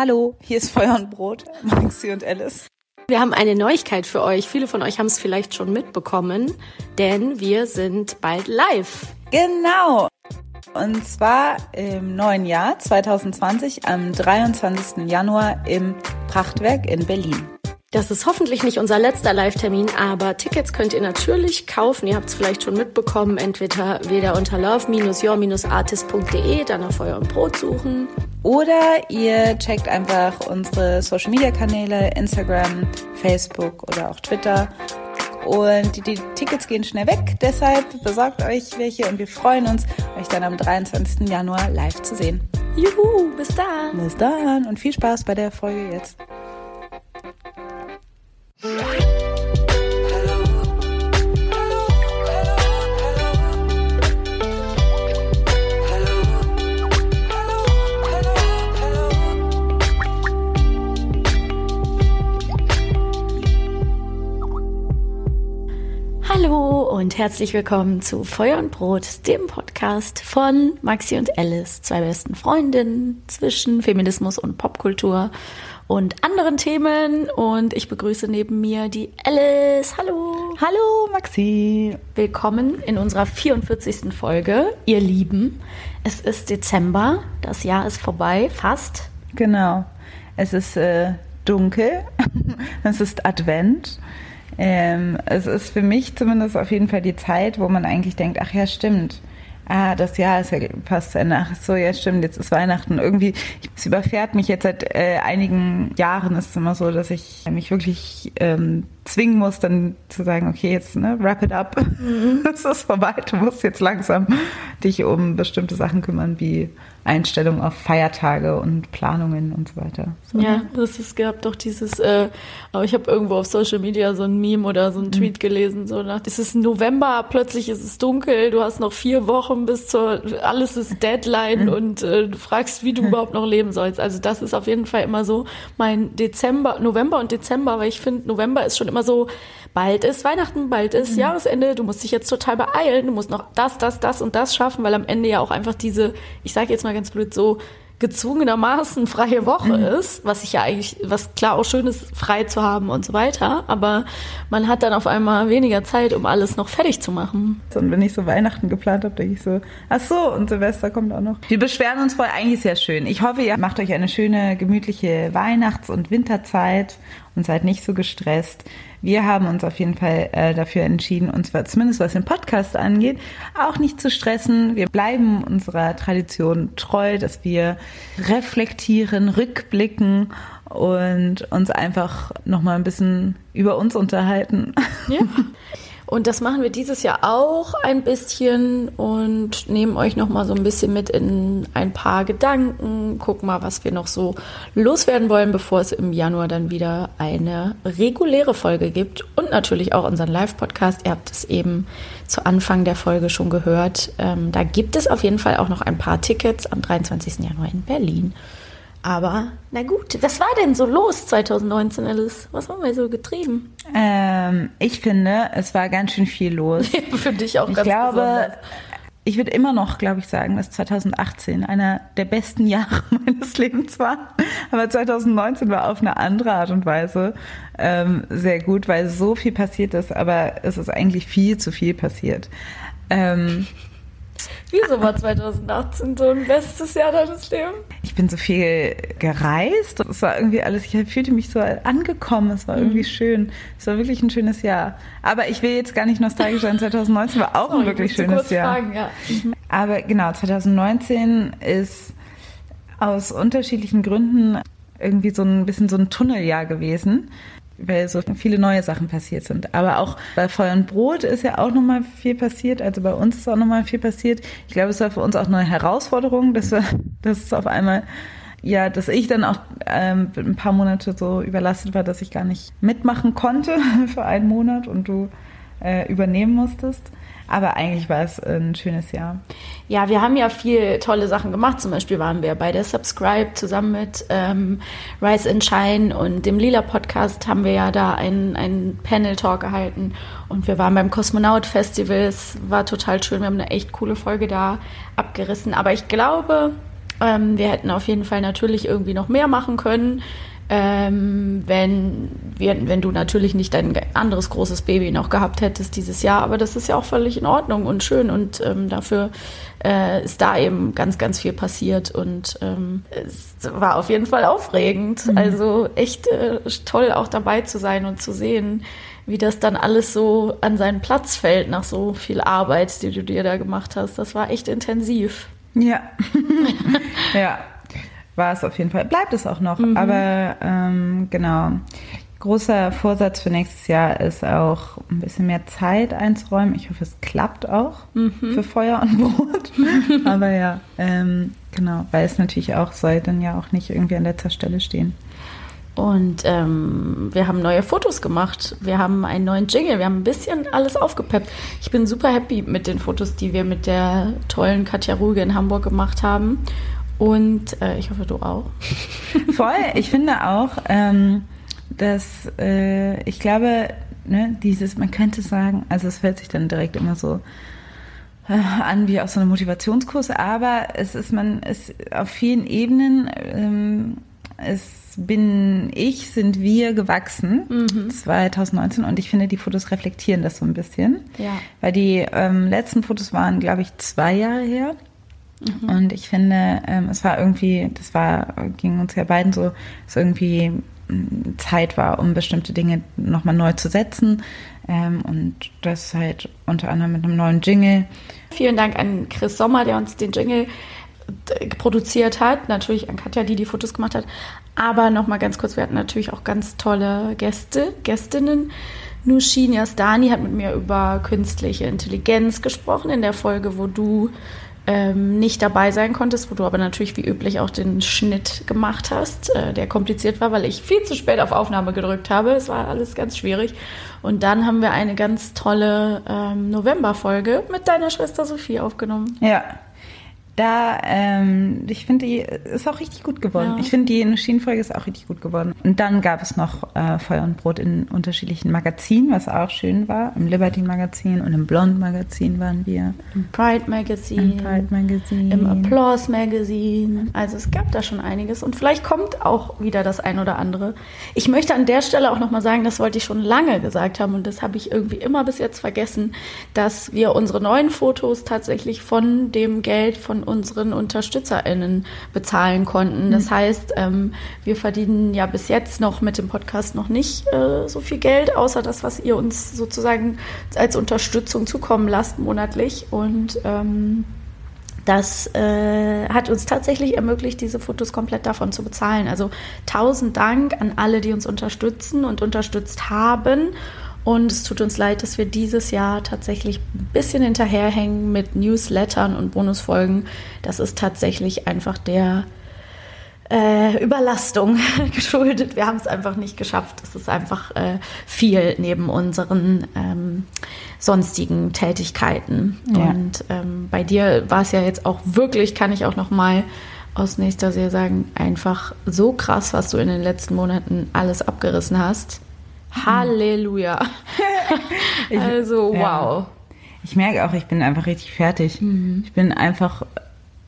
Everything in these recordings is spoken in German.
Hallo, hier ist Feuer und Brot, Maxi und Alice. Wir haben eine Neuigkeit für euch. Viele von euch haben es vielleicht schon mitbekommen, denn wir sind bald live. Genau. Und zwar im neuen Jahr 2020 am 23. Januar im Prachtwerk in Berlin. Das ist hoffentlich nicht unser letzter Live-Termin, aber Tickets könnt ihr natürlich kaufen. Ihr habt es vielleicht schon mitbekommen, entweder wieder unter love-your-artist.de, dann auf Feuer und Brot suchen. Oder ihr checkt einfach unsere Social-Media-Kanäle, Instagram, Facebook oder auch Twitter. Und die, die, Tickets gehen schnell weg, deshalb besorgt euch welche und wir freuen uns, euch dann am 23. Januar live zu sehen. Juhu, bis dann. Bis dann und viel Spaß bei der Folge jetzt. Hallo und herzlich willkommen zu Feuer und Brot, dem Podcast von Maxi und Alice, zwei besten Freundinnen zwischen Feminismus und Popkultur und anderen Themen. Und ich begrüße neben mir die Alice. Hallo. Hallo, Maxi. Willkommen in unserer 44. Folge, ihr Lieben. Es ist Dezember, das Jahr ist vorbei, fast. Genau. Es ist äh, dunkel, es ist Advent. Ähm, es ist für mich zumindest auf jeden Fall die Zeit, wo man eigentlich denkt, ach ja, stimmt ah, das Jahr ist ja fast zu Ende. Ach so, ja stimmt, jetzt ist Weihnachten. Irgendwie, es überfährt mich jetzt seit äh, einigen Jahren ist es immer so, dass ich mich wirklich ähm, zwingen muss, dann zu sagen, okay, jetzt ne, wrap it up. Mhm. Es ist vorbei. Du musst jetzt langsam dich um bestimmte Sachen kümmern, wie Einstellung auf Feiertage und Planungen und so weiter. So. Ja, das ist gab doch dieses, äh, aber ich habe irgendwo auf Social Media so ein Meme oder so ein Tweet mhm. gelesen, so nach, es ist November, plötzlich ist es dunkel, du hast noch vier Wochen bis zur, alles ist Deadline mhm. und äh, du fragst, wie du überhaupt noch leben sollst. Also das ist auf jeden Fall immer so mein Dezember, November und Dezember, weil ich finde, November ist schon immer so, bald ist Weihnachten, bald ist mhm. Jahresende, du musst dich jetzt total beeilen, du musst noch das, das, das und das schaffen, weil am Ende ja auch einfach diese, ich sage jetzt mal ganz blöd so, gezwungenermaßen freie Woche mhm. ist, was ich ja eigentlich, was klar auch schön ist, frei zu haben und so weiter, aber man hat dann auf einmal weniger Zeit, um alles noch fertig zu machen. Und wenn ich so Weihnachten geplant habe, denke ich so, ach so, und Silvester kommt auch noch. Wir beschweren uns voll, eigentlich sehr schön. Ich hoffe, ihr macht euch eine schöne, gemütliche Weihnachts- und Winterzeit und seid nicht so gestresst. Wir haben uns auf jeden Fall äh, dafür entschieden, uns zumindest was den Podcast angeht, auch nicht zu stressen. Wir bleiben unserer Tradition treu, dass wir reflektieren, rückblicken und uns einfach nochmal ein bisschen über uns unterhalten. Ja. Und das machen wir dieses Jahr auch ein bisschen und nehmen euch noch mal so ein bisschen mit in ein paar Gedanken. Gucken mal, was wir noch so loswerden wollen, bevor es im Januar dann wieder eine reguläre Folge gibt und natürlich auch unseren Live-Podcast. Ihr habt es eben zu Anfang der Folge schon gehört. Ähm, da gibt es auf jeden Fall auch noch ein paar Tickets am 23. Januar in Berlin. Aber na gut, was war denn so los 2019, Alice? Was haben wir so getrieben? Ähm, ich finde, es war ganz schön viel los. Für dich auch ich ganz glaube, besonders. Ich würde immer noch, glaube ich, sagen, dass 2018 einer der besten Jahre meines Lebens war. Aber 2019 war auf eine andere Art und Weise ähm, sehr gut, weil so viel passiert ist, aber es ist eigentlich viel zu viel passiert. Ähm, Wieso war 2018 so ein bestes Jahr deines Lebens? Ich bin so viel gereist. Es war irgendwie alles, ich fühlte mich so angekommen. Es war mhm. irgendwie schön. Es war wirklich ein schönes Jahr. Aber ich will jetzt gar nicht nostalgisch sein. 2019 war auch Sorry, ein wirklich schönes Jahr. Fragen, ja. Mhm. Aber genau, 2019 ist aus unterschiedlichen Gründen irgendwie so ein bisschen so ein Tunneljahr gewesen weil so viele neue Sachen passiert sind. Aber auch bei Feuer und Brot ist ja auch nochmal viel passiert. Also bei uns ist auch nochmal viel passiert. Ich glaube, es war für uns auch eine Herausforderung, dass wir, dass es auf einmal ja, dass ich dann auch ähm, ein paar Monate so überlastet war, dass ich gar nicht mitmachen konnte für einen Monat und du äh, übernehmen musstest. Aber eigentlich war es ein schönes Jahr. Ja, wir haben ja viel tolle Sachen gemacht. Zum Beispiel waren wir bei der Subscribe zusammen mit ähm, Rise and Shine und dem Lila Podcast haben wir ja da einen, einen Panel-Talk gehalten. Und wir waren beim Kosmonaut Festival. Es war total schön. Wir haben eine echt coole Folge da abgerissen. Aber ich glaube, Ähm, wir hätten auf jeden Fall natürlich irgendwie noch mehr machen können. Ähm, wenn, wir, wenn du natürlich nicht ein anderes großes Baby noch gehabt hättest dieses Jahr. Aber das ist ja auch völlig in Ordnung und schön und ähm, dafür äh, ist da eben ganz, ganz viel passiert und ähm, es war auf jeden Fall aufregend. Mhm. Also echt äh, toll auch dabei zu sein und zu sehen, wie das dann alles so an seinen Platz fällt nach so viel Arbeit, die du dir da gemacht hast. Das war echt intensiv. Ja. ja war es auf jeden Fall, bleibt es auch noch. Mhm. Aber ähm, genau. Großer Vorsatz für nächstes Jahr ist auch ein bisschen mehr Zeit einzuräumen. Ich hoffe, es klappt auch mhm. für Feuer und Brot. Aber ja, ähm, genau, weil es natürlich auch soll dann ja auch nicht irgendwie an letzter Stelle stehen. Und ähm, wir haben neue Fotos gemacht. Wir haben einen neuen Jingle. Wir haben ein bisschen alles aufgepeppt. Ich bin super happy mit den Fotos, die wir mit der tollen Katja Ruge in Hamburg gemacht haben. Und äh, ich hoffe, du auch. Voll. Ich finde auch, ähm, dass äh, ich glaube, ne, dieses, man könnte sagen, also es hört sich dann direkt immer so äh, an wie aus so einem Motivationskurs, aber es ist, man ist auf vielen Ebenen, ähm, es bin ich, sind wir gewachsen mhm. 2019 und ich finde, die Fotos reflektieren das so ein bisschen. Ja. Weil die ähm, letzten Fotos waren, glaube ich, zwei Jahre her. Mhm. Und ich finde, ähm, es war irgendwie, das war, ging uns ja beiden so, es irgendwie mm, Zeit war, um bestimmte Dinge nochmal neu zu setzen. Ähm, und das halt unter anderem mit einem neuen Jingle. Vielen Dank an Chris Sommer, der uns den Jingle produziert hat. Natürlich an Katja, die die Fotos gemacht hat. Aber nochmal ganz kurz, wir hatten natürlich auch ganz tolle Gäste, Gästinnen. Nushin Yasdani hat mit mir über künstliche Intelligenz gesprochen in der Folge, wo du ähm, nicht dabei sein konntest, wo du aber natürlich wie üblich auch den Schnitt gemacht hast, äh, der kompliziert war, weil ich viel zu spät auf Aufnahme gedrückt habe. Es war alles ganz schwierig. Und dann haben wir eine ganz tolle ähm, November-Folge mit deiner Schwester Sophie aufgenommen. Ja, da, ähm, ich finde, die ist auch richtig gut geworden. Ja. Ich finde, die Schienenfolge ist auch richtig gut geworden. Und dann gab es noch äh, Feuer und Brot in unterschiedlichen Magazinen, was auch schön war. Im Liberty Magazin und im Blond Magazin waren wir. Im Pride Magazin. Im Pride Magazin. Im Applause Magazin. Also es gab da schon einiges. Und vielleicht kommt auch wieder das ein oder andere. Ich möchte an der Stelle auch nochmal sagen, das wollte ich schon lange gesagt haben und das habe ich irgendwie immer bis jetzt vergessen, dass wir unsere neuen Fotos tatsächlich von dem Geld von unseren UnterstützerInnen bezahlen konnten. Das mhm. heißt, ähm, wir verdienen ja bis jetzt noch mit dem Podcast noch nicht äh, so viel Geld, außer das, was ihr uns sozusagen als Unterstützung zukommen lasst monatlich. Und ähm, das äh, hat uns tatsächlich ermöglicht, diese Fotos komplett davon zu bezahlen. Also tausend Dank an alle, die uns unterstützen und unterstützt haben. Und es tut uns leid, dass wir dieses Jahr tatsächlich ein bisschen hinterherhängen mit Newslettern und Bonusfolgen. Das ist tatsächlich einfach der äh, Überlastung geschuldet. Wir haben es einfach nicht geschafft. Es ist einfach äh, viel neben unseren ähm, sonstigen Tätigkeiten. Ja. Und ähm, bei dir war es ja jetzt auch wirklich, kann ich auch noch mal aus nächster Serie sagen, einfach so krass, was du in den letzten Monaten alles abgerissen hast. Halleluja. also, wow. Ja. Ich merke auch, ich bin einfach richtig fertig. Mhm. Ich bin einfach,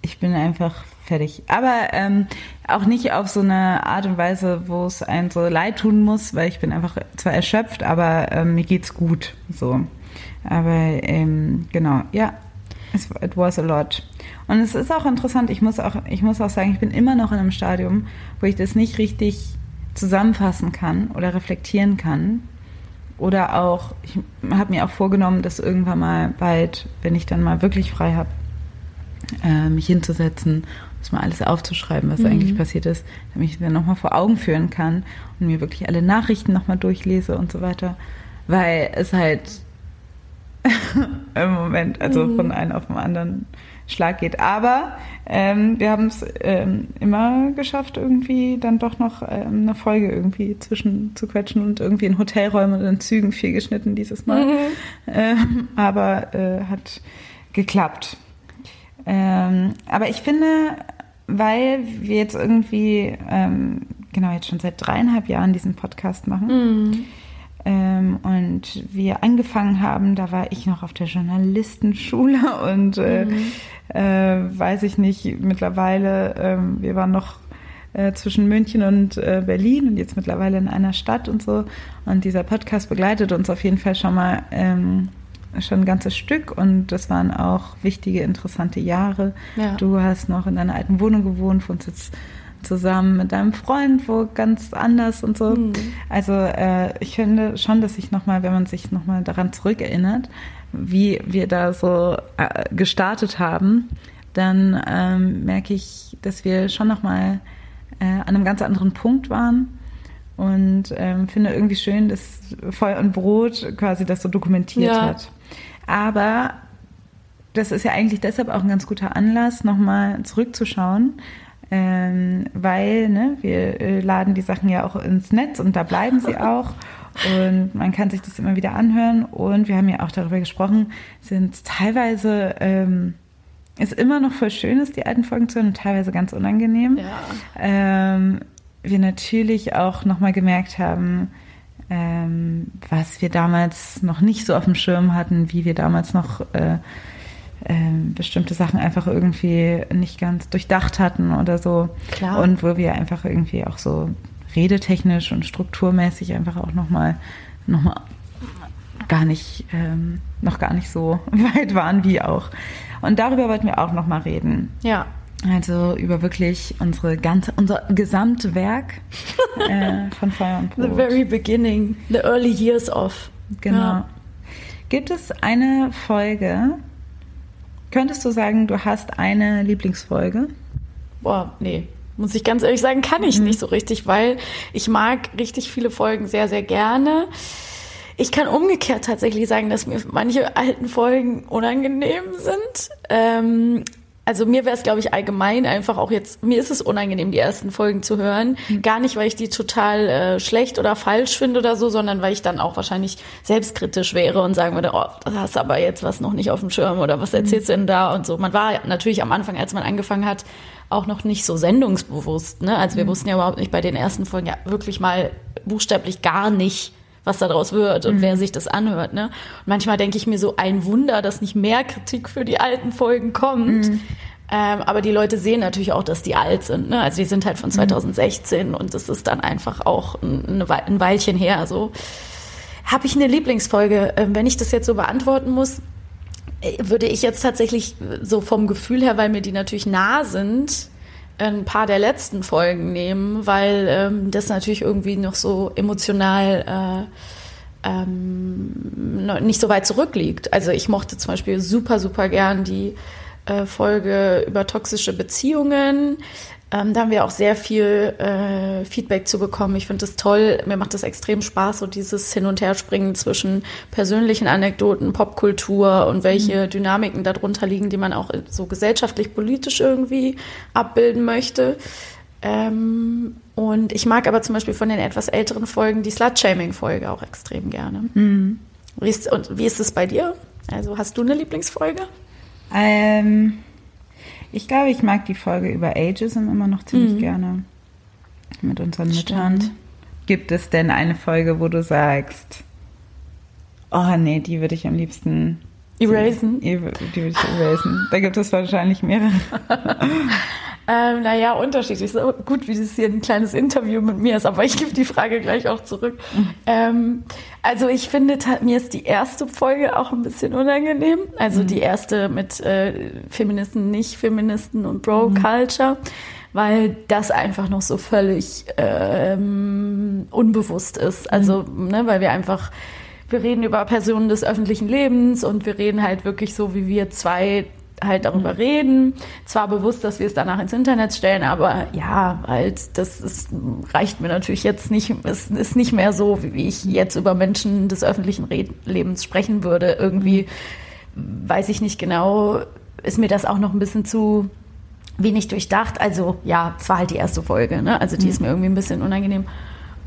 ich bin einfach fertig. Aber ähm, auch nicht auf so eine Art und Weise, wo es einem so leid tun muss, weil ich bin einfach zwar erschöpft, aber ähm, mir geht's gut. So. Aber ähm, genau, ja, it was a lot. Und es ist auch interessant, ich muss auch, ich muss auch sagen, ich bin immer noch in einem Stadium, wo ich das nicht richtig zusammenfassen kann oder reflektieren kann. Oder auch, ich habe mir auch vorgenommen, das irgendwann mal bald, wenn ich dann mal wirklich frei habe, äh, mich hinzusetzen, das mal alles aufzuschreiben, was mhm. eigentlich passiert ist, damit ich mir nochmal vor Augen führen kann und mir wirklich alle Nachrichten nochmal durchlese und so weiter. Weil es halt im Moment, also mhm. von einem auf den anderen Schlag geht. Aber ähm, wir haben es ähm, immer geschafft, irgendwie dann doch noch ähm, eine Folge irgendwie zwischen zu quetschen und irgendwie in Hotelräumen und in Zügen viel geschnitten dieses Mal. Mhm. Ähm, aber äh, hat geklappt. Ähm, aber ich finde, weil wir jetzt irgendwie, ähm, genau, jetzt schon seit dreieinhalb Jahren diesen Podcast machen, mhm Ähm, und wir angefangen haben, da war ich noch auf der Journalistenschule und äh, mhm. äh, weiß ich nicht, mittlerweile, äh, wir waren noch äh, zwischen München und äh, Berlin und jetzt mittlerweile in einer Stadt und so. Und dieser Podcast begleitet uns auf jeden Fall schon mal ähm, schon ein ganzes Stück und das waren auch wichtige, interessante Jahre. Ja. Du hast noch in deiner alten Wohnung gewohnt, wohnst jetzt zusammen mit deinem Freund, wo ganz anders und so. Mhm. Also äh, ich finde schon, dass ich nochmal, wenn man sich nochmal daran zurückerinnert, wie wir da so äh, gestartet haben, dann ähm, merke ich, dass wir schon nochmal äh, an einem ganz anderen Punkt waren und ähm, finde irgendwie schön, dass Feuer und Brot quasi das so dokumentiert ja. hat. Aber das ist ja eigentlich deshalb auch ein ganz guter Anlass, nochmal zurückzuschauen, ähm, weil ne, wir äh, laden die Sachen ja auch ins Netz und da bleiben sie auch. Und man kann sich das immer wieder anhören. Und wir haben ja auch darüber gesprochen, sind teilweise ähm, ist immer noch voll schön ist, die alten Folgen zu hören und teilweise ganz unangenehm. Ja. Ähm, wir natürlich auch nochmal gemerkt haben, ähm, was wir damals noch nicht so auf dem Schirm hatten, wie wir damals noch äh, bestimmte Sachen einfach irgendwie nicht ganz durchdacht hatten oder so. Klar. Und wo wir einfach irgendwie auch so redetechnisch und strukturmäßig einfach auch nochmal noch mal gar nicht, ähm, noch gar nicht so weit waren wie auch. Und darüber wollten wir auch nochmal reden. Ja. Also über wirklich unsere ganze, unser Gesamtwerk äh, von Feuer und Brot. The very beginning, the early years of. Genau. Ja. Gibt es eine Folge, Könntest du sagen, du hast eine Lieblingsfolge? Boah, nee. Muss ich ganz ehrlich sagen, kann ich mhm. nicht so richtig, weil ich mag richtig viele Folgen sehr, sehr gerne. Ich kann umgekehrt tatsächlich sagen, dass mir manche alten Folgen unangenehm sind. Ähm, also mir wäre es, glaube ich, allgemein einfach auch jetzt, mir ist es unangenehm, die ersten Folgen zu hören. Mhm. Gar nicht, weil ich die total äh, schlecht oder falsch finde oder so, sondern weil ich dann auch wahrscheinlich selbstkritisch wäre und sagen würde, oh, da hast aber jetzt was noch nicht auf dem Schirm oder was erzählst du denn da und so. Man war natürlich am Anfang, als man angefangen hat, auch noch nicht so sendungsbewusst. Ne? Also wir mhm. wussten ja überhaupt nicht bei den ersten Folgen ja wirklich mal buchstäblich gar nicht, was daraus wird und mhm. wer sich das anhört. Ne? Und manchmal denke ich mir so, ein Wunder, dass nicht mehr Kritik für die alten Folgen kommt. Mhm. Ähm, aber die Leute sehen natürlich auch, dass die alt sind. Ne? Also die sind halt von 2016 mhm. und das ist dann einfach auch ein, ein Weilchen her. So habe ich eine Lieblingsfolge. Ähm, wenn ich das jetzt so beantworten muss, äh, würde ich jetzt tatsächlich so vom Gefühl her, weil mir die natürlich nah sind, ein paar der letzten Folgen nehmen, weil ähm, das natürlich irgendwie noch so emotional äh, ähm, nicht so weit zurückliegt. Also ich mochte zum Beispiel super, super gern die äh, Folge über toxische Beziehungen. Ähm, da haben wir auch sehr viel äh, Feedback zu bekommen. Ich finde das toll. Mir macht das extrem Spaß, so dieses Hin- und Herspringen zwischen persönlichen Anekdoten, Popkultur und welche mhm. Dynamiken darunter liegen, die man auch so gesellschaftlich, politisch irgendwie abbilden möchte. Ähm, und ich mag aber zum Beispiel von den etwas älteren Folgen die Slut-Shaming-Folge auch extrem gerne. Mhm. Wie ist, und wie ist es bei dir? Also hast du eine Lieblingsfolge? Ähm, ich glaube, ich mag die Folge über Ageism immer noch ziemlich mhm. gerne. Mit unseren Müttern. Stimmt. Gibt es denn eine Folge, wo du sagst, oh nee, die würde ich am liebsten erasen? Die, die würde ich erasen. da gibt es wahrscheinlich mehrere. Ähm, naja, unterschiedlich. So gut, wie das hier ein kleines Interview mit mir ist, aber ich gebe die Frage gleich auch zurück. Mhm. Ähm, also ich finde, mir ist die erste Folge auch ein bisschen unangenehm. Also mhm. die erste mit äh, Feministen, Nicht-Feministen und Bro-Culture. Mhm. Weil das einfach noch so völlig ähm, unbewusst ist. Also, mhm. ne, weil wir einfach wir reden über Personen des öffentlichen Lebens und wir reden halt wirklich so, wie wir zwei halt darüber mhm. reden. Zwar bewusst, dass wir es danach ins Internet stellen, aber ja, halt, das ist, reicht mir natürlich jetzt nicht, es ist nicht mehr so, wie ich jetzt über Menschen des öffentlichen Lebens sprechen würde. Irgendwie weiß ich nicht genau, ist mir das auch noch ein bisschen zu wenig durchdacht. Also ja, es war halt die erste Folge, ne? Also die mhm. ist mir irgendwie ein bisschen unangenehm.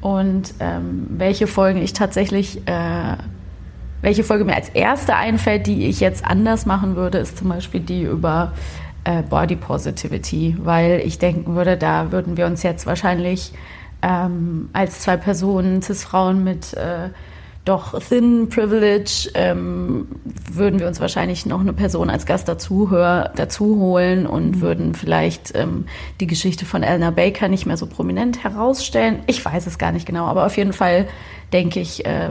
Und ähm, welche Folgen ich tatsächlich äh, welche Folge mir als erste einfällt, die ich jetzt anders machen würde, ist zum Beispiel die über äh, Body Positivity, weil ich denken würde, da würden wir uns jetzt wahrscheinlich ähm, als zwei Personen, Cis-Frauen mit äh, doch Thin Privilege ähm, würden wir uns wahrscheinlich noch eine Person als Gast dazu, hör, dazu holen und mhm. würden vielleicht ähm, die Geschichte von Eleanor Baker nicht mehr so prominent herausstellen. Ich weiß es gar nicht genau, aber auf jeden Fall denke ich, äh,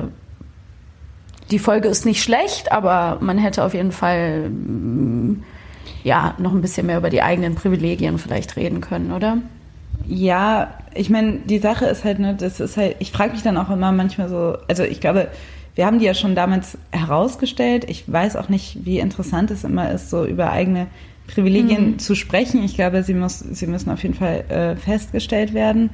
die Folge ist nicht schlecht, aber man hätte auf jeden Fall mm, ja noch ein bisschen mehr über die eigenen Privilegien vielleicht reden können, oder? Ja, ich meine, die Sache ist halt, ne, das ist halt, ich frage mich dann auch immer manchmal so, also ich glaube, wir haben die ja schon damals herausgestellt. Ich weiß auch nicht, wie interessant es immer ist, so über eigene Privilegien mhm. zu sprechen. Ich glaube, sie, muss, sie müssen auf jeden Fall äh, festgestellt werden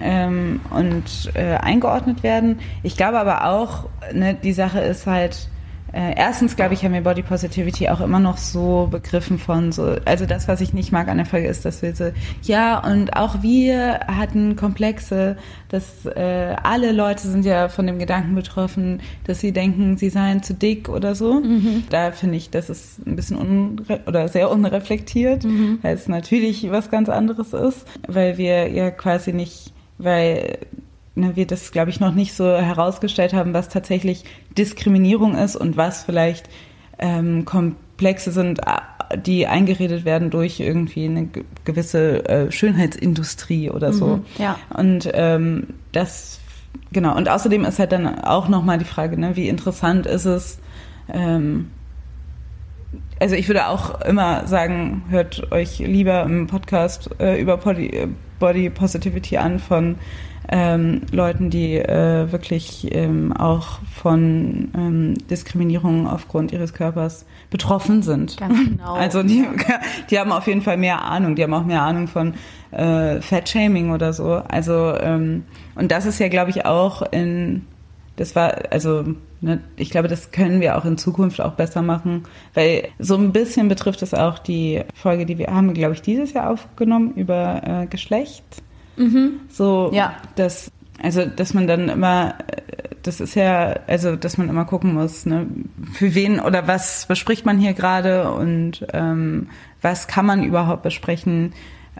ähm, und äh, eingeordnet werden. Ich glaube aber auch, ne, die Sache ist halt, äh, erstens, glaube ich, haben wir Body Positivity auch immer noch so begriffen von so, also das, was ich nicht mag an der Folge ist, dass wir so, ja, und auch wir hatten Komplexe, dass äh, alle Leute sind ja von dem Gedanken betroffen, dass sie denken, sie seien zu dick oder so. Mhm. Da finde ich, das ist ein bisschen unre oder sehr unreflektiert, mhm. weil es natürlich was ganz anderes ist, weil wir ja quasi nicht, weil ne, wir das, glaube ich, noch nicht so herausgestellt haben, was tatsächlich Diskriminierung ist und was vielleicht ähm, Komplexe sind, die eingeredet werden durch irgendwie eine gewisse äh, Schönheitsindustrie oder so. Mhm, ja. Und ähm, das, genau. Und außerdem ist halt dann auch nochmal die Frage, ne, wie interessant ist es, ähm, also ich würde auch immer sagen, hört euch lieber im Podcast äh, über Body, Body Positivity an von ähm, Leuten, die äh, wirklich ähm, auch von ähm, Diskriminierung aufgrund ihres Körpers betroffen sind. Ganz genau. Also die, die haben auf jeden Fall mehr Ahnung. Die haben auch mehr Ahnung von äh, Fat-Shaming oder so. Also ähm, und das ist ja, glaube ich, auch in das war, also ne, ich glaube, das können wir auch in Zukunft auch besser machen, weil so ein bisschen betrifft es auch die Folge, die wir haben, glaube ich, dieses Jahr aufgenommen über äh, Geschlecht. Mhm. So, ja. dass, also, dass man dann immer, das ist ja, also, dass man immer gucken muss, ne, für wen oder was bespricht man hier gerade und ähm, was kann man überhaupt besprechen,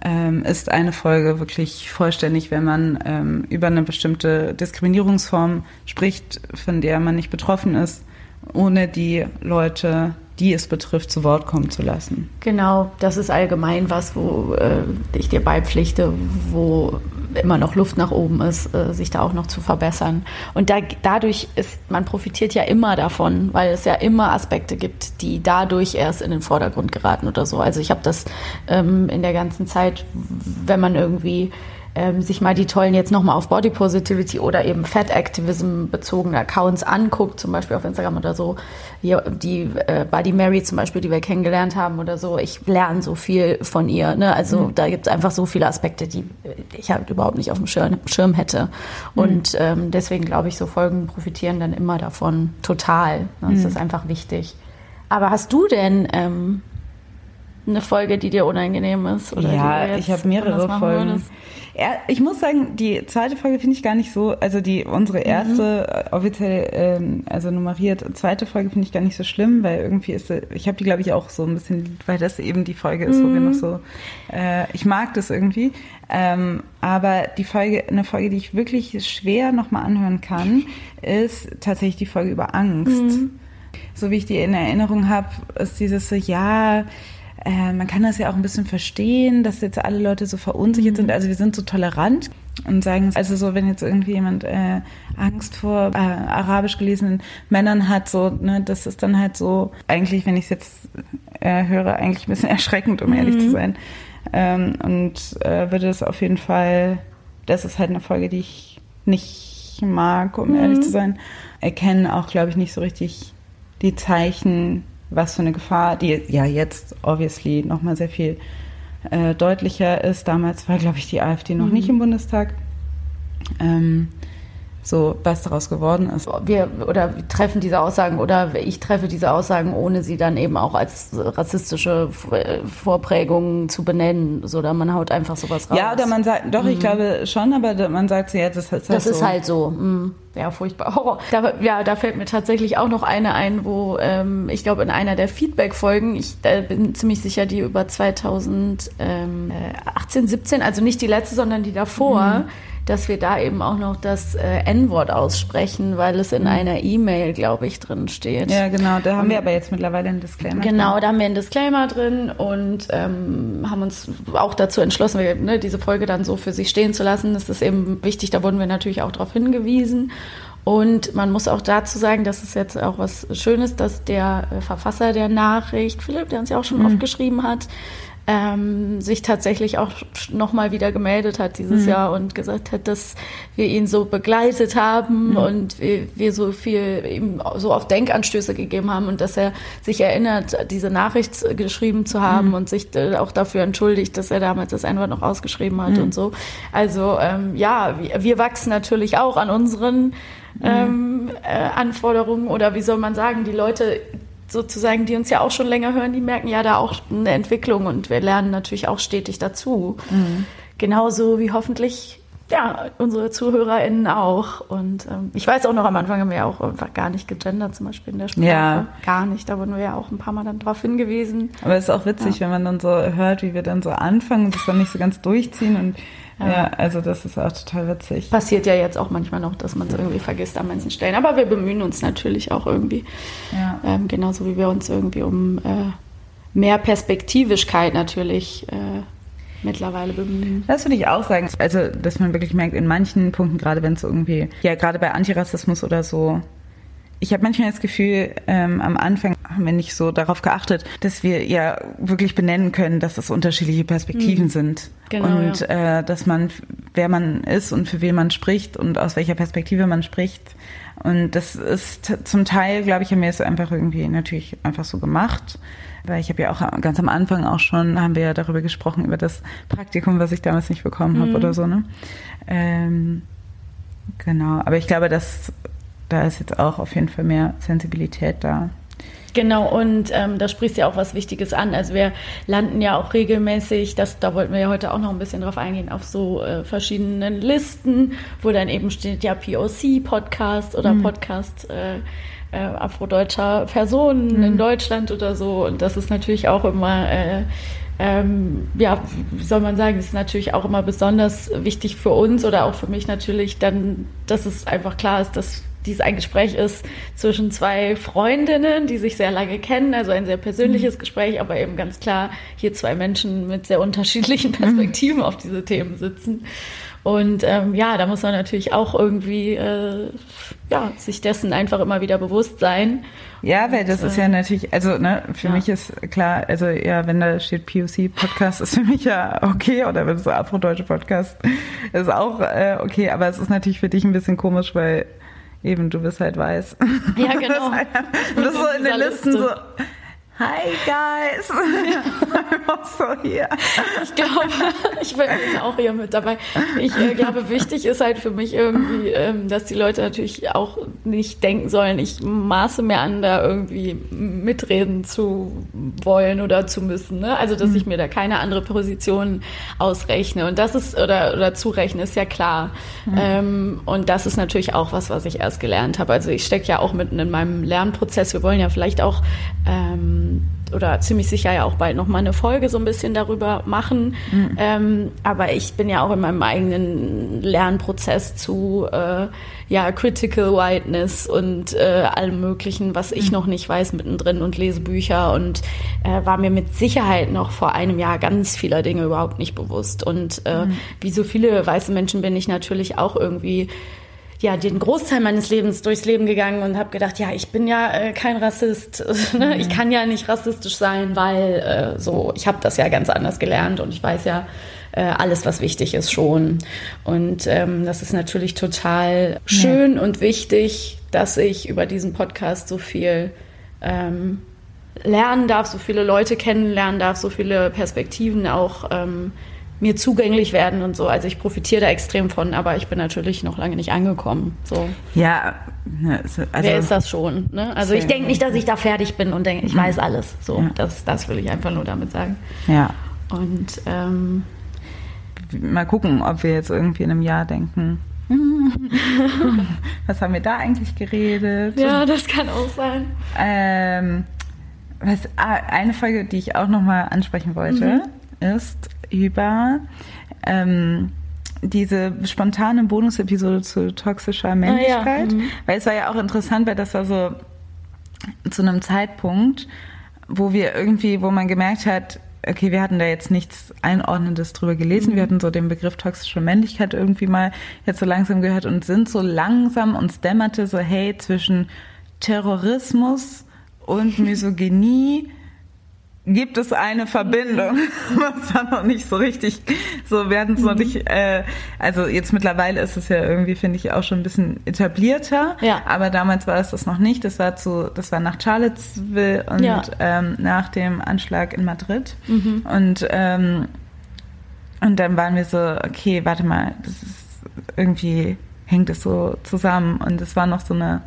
ähm, ist eine Folge wirklich vollständig, wenn man ähm, über eine bestimmte Diskriminierungsform spricht, von der man nicht betroffen ist, ohne die Leute die es betrifft, zu Wort kommen zu lassen. Genau, das ist allgemein was, wo äh, ich dir beipflichte, wo immer noch Luft nach oben ist, äh, sich da auch noch zu verbessern. Und da, dadurch ist, man profitiert ja immer davon, weil es ja immer Aspekte gibt, die dadurch erst in den Vordergrund geraten oder so. Also ich habe das ähm, in der ganzen Zeit, wenn man irgendwie ähm, sich mal die tollen jetzt nochmal auf Body Positivity oder eben Fat Activism bezogene Accounts anguckt, zum Beispiel auf Instagram oder so, die, die äh, Buddy Mary zum Beispiel, die wir kennengelernt haben oder so, ich lerne so viel von ihr. Ne? Also mhm. da gibt es einfach so viele Aspekte, die ich halt überhaupt nicht auf dem Schirm, Schirm hätte. Mhm. Und ähm, deswegen glaube ich, so Folgen profitieren dann immer davon total. Ne? Das mhm. ist einfach wichtig. Aber hast du denn ähm, eine Folge, die dir unangenehm ist? Oder ja, ich habe mehrere Folgen. Würdest? Ich muss sagen, die zweite Folge finde ich gar nicht so, also die unsere erste mhm. offiziell, ähm, also nummeriert zweite Folge finde ich gar nicht so schlimm, weil irgendwie ist, ich habe die glaube ich auch so ein bisschen, weil das eben die Folge ist, mhm. wo wir noch mhm. so, äh, ich mag das irgendwie, ähm, aber die Folge, eine Folge, die ich wirklich schwer nochmal anhören kann, ist tatsächlich die Folge über Angst. Mhm. So wie ich die in Erinnerung habe, ist dieses so, ja, äh, man kann das ja auch ein bisschen verstehen, dass jetzt alle Leute so verunsichert mhm. sind. Also wir sind so tolerant und sagen, also so, wenn jetzt irgendwie jemand äh, Angst vor äh, arabisch gelesenen Männern hat, so, ne, das ist dann halt so, eigentlich, wenn ich es jetzt äh, höre, eigentlich ein bisschen erschreckend, um mhm. ehrlich zu mhm. sein. Ähm, und äh, würde es auf jeden Fall, das ist halt eine Folge, die ich nicht mag, um mhm. ehrlich zu sein, erkennen auch, glaube ich, nicht so richtig die Zeichen, was für eine Gefahr, die ja jetzt obviously nochmal sehr viel äh, deutlicher ist. Damals war, glaube ich, die AfD noch mhm. nicht im Bundestag. Ähm, so was daraus geworden ist. Wir oder wir treffen diese Aussagen oder ich treffe diese Aussagen, ohne sie dann eben auch als rassistische Vorprägungen zu benennen, so oder man haut einfach sowas raus. Ja, oder man sagt, doch, mhm. ich glaube schon, aber man sagt so, ja, das ist halt das so. Das ist halt so. Mhm. Ja, furchtbar. Horror. Da, ja, da fällt mir tatsächlich auch noch eine ein, wo ähm, ich glaube in einer der Feedback-Folgen, ich äh, bin ziemlich sicher, die über 2018, 17, also nicht die letzte, sondern die davor. Mhm dass wir da eben auch noch das äh, N-Wort aussprechen, weil es in mhm. einer E-Mail, glaube ich, drin steht. Ja, genau. Da haben und, wir aber jetzt mittlerweile einen Disclaimer. Genau, drin. da haben wir einen Disclaimer drin und ähm, haben uns auch dazu entschlossen, wir, ne, diese Folge dann so für sich stehen zu lassen. Das ist eben wichtig. Da wurden wir natürlich auch darauf hingewiesen. Und man muss auch dazu sagen, das ist jetzt auch was Schönes, dass der äh, Verfasser der Nachricht, Philipp, der uns ja auch schon mhm. oft geschrieben hat, ähm, sich tatsächlich auch nochmal wieder gemeldet hat dieses mhm. Jahr und gesagt hat, dass wir ihn so begleitet haben mhm. und wir, wir, so viel ihm so auf Denkanstöße gegeben haben und dass er sich erinnert, diese Nachricht geschrieben zu haben mhm. und sich äh, auch dafür entschuldigt, dass er damals das Einwort noch ausgeschrieben hat mhm. und so. Also ähm, ja, wir, wir wachsen natürlich auch an unseren mhm. ähm, äh, Anforderungen oder wie soll man sagen, die Leute sozusagen, die uns ja auch schon länger hören, die merken ja da auch eine Entwicklung und wir lernen natürlich auch stetig dazu. Mhm. Genauso wie hoffentlich ja, unsere ZuhörerInnen auch. Und ähm, ich weiß auch noch, am Anfang haben wir ja auch einfach gar nicht gegendert, zum Beispiel in der Sprache. Ja. Gar nicht. Da wurden wir ja auch ein paar Mal dann drauf hingewiesen. Aber es ist auch witzig, ja. wenn man dann so hört, wie wir dann so anfangen und das dann nicht so ganz durchziehen und ja. ja. also das ist auch total witzig. Passiert ja jetzt auch manchmal noch, dass man es irgendwie vergisst an manchen Stellen. Aber wir bemühen uns natürlich auch irgendwie. Ja. Ähm, genauso wie wir uns irgendwie um äh, mehr Perspektivischkeit natürlich äh, mittlerweile bemühen. Das würde ich auch sagen. Also, dass man wirklich merkt, in manchen Punkten, gerade wenn es irgendwie, ja, gerade bei Antirassismus oder so, ich habe manchmal das Gefühl, ähm, am Anfang haben wir nicht so darauf geachtet, dass wir ja wirklich benennen können, dass es unterschiedliche Perspektiven mhm. sind. Genau, und ja. äh, dass man, wer man ist und für wen man spricht und aus welcher Perspektive man spricht. Und das ist zum Teil, glaube ich, haben wir es einfach irgendwie natürlich einfach so gemacht. Weil ich habe ja auch ganz am Anfang auch schon, haben wir ja darüber gesprochen, über das Praktikum, was ich damals nicht bekommen habe mhm. oder so, ne? Ähm, genau, aber ich glaube, dass da ist jetzt auch auf jeden Fall mehr Sensibilität da. Genau, und ähm, da sprichst du ja auch was Wichtiges an. Also wir landen ja auch regelmäßig, das, da wollten wir ja heute auch noch ein bisschen drauf eingehen, auf so äh, verschiedenen Listen, wo dann eben steht, ja, POC-Podcast oder mhm. Podcast äh, äh, afrodeutscher Personen mhm. in Deutschland oder so. Und das ist natürlich auch immer... Äh, ähm, ja, wie soll man sagen, ist natürlich auch immer besonders wichtig für uns oder auch für mich natürlich dann, dass es einfach klar ist, dass dies ein Gespräch ist zwischen zwei Freundinnen, die sich sehr lange kennen, also ein sehr persönliches mhm. Gespräch, aber eben ganz klar hier zwei Menschen mit sehr unterschiedlichen Perspektiven mhm. auf diese Themen sitzen. Und ähm, ja, da muss man natürlich auch irgendwie äh, ja, sich dessen einfach immer wieder bewusst sein. Ja, weil das ist ja äh, natürlich, also ne, für ja. mich ist klar, also ja, wenn da steht POC Podcast, ist für mich ja okay, oder wenn es so Afrodeutsche Podcast ist auch äh, okay, aber es ist natürlich für dich ein bisschen komisch, weil Eben, du bist halt weiß. Ja, genau. du bist so in den Listen so, Hi guys! so hier. Ich glaube, ich bin auch hier mit dabei. Ich äh, glaube, wichtig ist halt für mich irgendwie, ähm, dass die Leute natürlich auch nicht denken sollen, ich maße mir an, da irgendwie mitreden zu wollen oder zu müssen. Ne? Also, dass mhm. ich mir da keine andere Position ausrechne. Und das ist, oder, oder zurechne, ist ja klar. Mhm. Ähm, und das ist natürlich auch was, was ich erst gelernt habe. Also, ich stecke ja auch mitten in meinem Lernprozess. Wir wollen ja vielleicht auch ähm, oder ziemlich sicher ja auch bald noch mal eine Folge so ein bisschen darüber machen. Mhm. Ähm, aber ich bin ja auch in meinem eigenen Lernprozess zu äh, ja Critical Whiteness und äh, allem Möglichen, was ich mhm. noch nicht weiß, mittendrin und lese Bücher und äh, war mir mit Sicherheit noch vor einem Jahr ganz vieler Dinge überhaupt nicht bewusst. Und äh, mhm. wie so viele weiße Menschen bin ich natürlich auch irgendwie ja den Großteil meines Lebens durchs Leben gegangen und habe gedacht, ja, ich bin ja äh, kein Rassist, ne? ich kann ja nicht rassistisch sein, weil äh, so ich habe das ja ganz anders gelernt und ich weiß ja äh, alles, was wichtig ist, schon. Und ähm, das ist natürlich total schön ja. und wichtig, dass ich über diesen Podcast so viel ähm, lernen darf, so viele Leute kennenlernen darf, so viele Perspektiven auch ähm, mir zugänglich werden und so. Also ich profitiere da extrem von, aber ich bin natürlich noch lange nicht angekommen. So. Ja, ne, also, wer ist das schon? Ne? Also ich denke nicht, dass ich da fertig bin und denke, ich mhm. weiß alles. So, ja. das, das will ich einfach nur damit sagen. Ja. Und ähm, mal gucken, ob wir jetzt irgendwie in einem Jahr denken. Was haben wir da eigentlich geredet? Ja, das kann auch sein. Ähm, was, ah, eine Folge, die ich auch noch mal ansprechen wollte, mhm. ist über ähm, diese spontane Bonus-Episode zu toxischer Männlichkeit, ah, ja. mhm. weil es war ja auch interessant, weil das war so zu einem Zeitpunkt, wo wir irgendwie, wo man gemerkt hat, okay, wir hatten da jetzt nichts Einordnendes drüber gelesen. Mhm. Wir hatten so den Begriff toxische Männlichkeit irgendwie mal jetzt so langsam gehört und sind so langsam uns dämmerte so, hey, zwischen Terrorismus und Misogynie gibt es eine Verbindung, was war noch nicht so richtig, so werden es noch mhm. nicht, äh, also jetzt mittlerweile ist es ja irgendwie, finde ich, auch schon ein bisschen etablierter, ja. aber damals war es das noch nicht, das war zu, das war nach Charlottesville und ja. ähm, nach dem Anschlag in Madrid mhm. und ähm, und dann waren wir so, okay, warte mal, das ist irgendwie hängt es so zusammen und es war noch so eine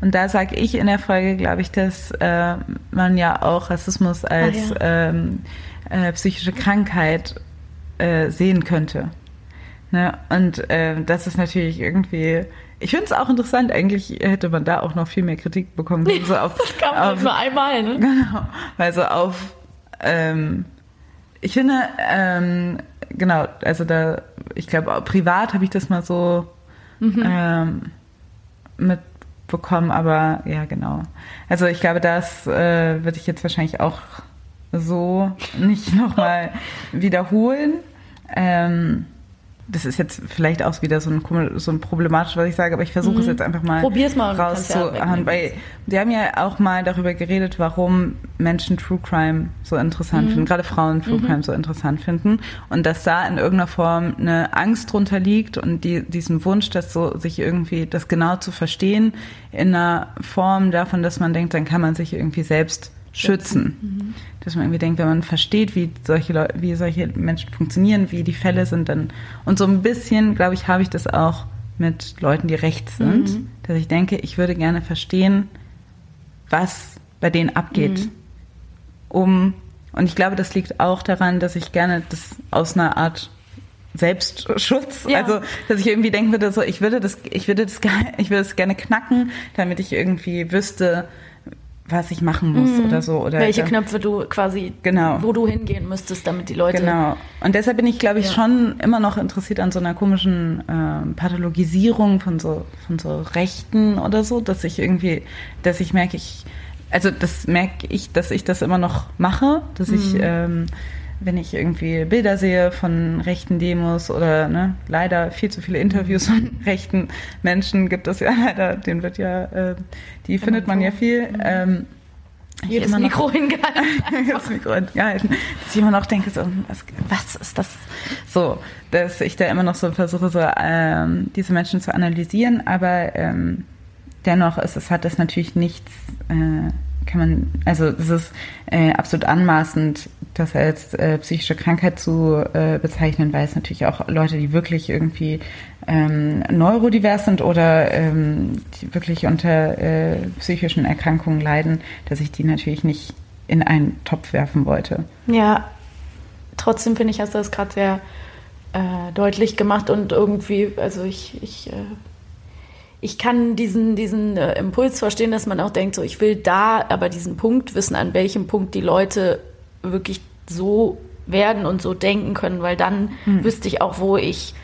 und da sage ich in der Folge, glaube ich, dass äh, man ja auch Rassismus als ah, ja. ähm, äh, psychische Krankheit äh, sehen könnte. Ne? Und äh, das ist natürlich irgendwie. Ich finde es auch interessant, eigentlich hätte man da auch noch viel mehr Kritik bekommen können. So auf, das kam auf, nur einmal, ne? Genau. Also auf ähm, ich finde, ähm, genau, also da, ich glaube, privat habe ich das mal so mhm. ähm, mit bekommen, aber ja, genau. Also ich glaube, das äh, würde ich jetzt wahrscheinlich auch so nicht nochmal wiederholen. Ähm, das ist jetzt vielleicht auch wieder so ein, so ein problematisch, was ich sage, aber ich versuche mhm. es jetzt einfach mal, Probier's mal rauszuhauen, weil die haben ja auch mal darüber geredet, warum Menschen True Crime so interessant mhm. finden, gerade Frauen True mhm. Crime so interessant finden und dass da in irgendeiner Form eine Angst drunter liegt und die, diesen Wunsch, das so sich irgendwie das genau zu verstehen in einer Form davon, dass man denkt, dann kann man sich irgendwie selbst schützen. Mhm. Dass man irgendwie denkt, wenn man versteht, wie solche Leute, wie solche Menschen funktionieren, wie die Fälle sind, dann und so ein bisschen, glaube ich, habe ich das auch mit Leuten, die rechts sind, mhm. dass ich denke, ich würde gerne verstehen, was bei denen abgeht, mhm. um und ich glaube, das liegt auch daran, dass ich gerne das aus einer Art Selbstschutz. Ja. Also, dass ich irgendwie denken würde, so, ich würde das, ich würde das, ich würde es gerne knacken, damit ich irgendwie wüsste, was ich machen muss mhm. oder so. Oder Welche Knöpfe du quasi, genau. wo du hingehen müsstest, damit die Leute. Genau. Und deshalb bin ich, glaube ich, ja. schon immer noch interessiert an so einer komischen äh, Pathologisierung von so, von so Rechten oder so, dass ich irgendwie, dass ich merke, ich, also das merke ich, dass ich das immer noch mache, dass mhm. ich ähm, wenn ich irgendwie Bilder sehe von rechten Demos oder ne, leider viel zu viele Interviews von rechten Menschen gibt es ja leider, den wird ja, äh, die Kann findet man, so. ja viel. Mhm. Ähm, jedes Mikro hingehalten. jedes Mikro hingehalten. Dass ich immer noch denke, so, was, was ist das? So, dass ich da immer noch so versuche, so ähm, diese Menschen zu analysieren, aber ähm, dennoch ist es, hat das natürlich nichts äh, kann man, also es ist äh, absolut anmaßend, das als äh, psychische Krankheit zu äh, bezeichnen, weil es natürlich auch Leute, die wirklich irgendwie ähm, neurodivers sind oder ähm, die wirklich unter äh, psychischen Erkrankungen leiden, dass ich die natürlich nicht in einen Topf werfen wollte. Ja, trotzdem finde ich, hast du das gerade sehr äh, deutlich gemacht und irgendwie, also ich, ich äh, ich kann diesen, diesen äh, Impuls verstehen, dass man auch denkt, so ich will da aber diesen Punkt wissen, an welchem Punkt die Leute wirklich so werden und so denken können, weil dann hm. wüsste ich auch, wo ich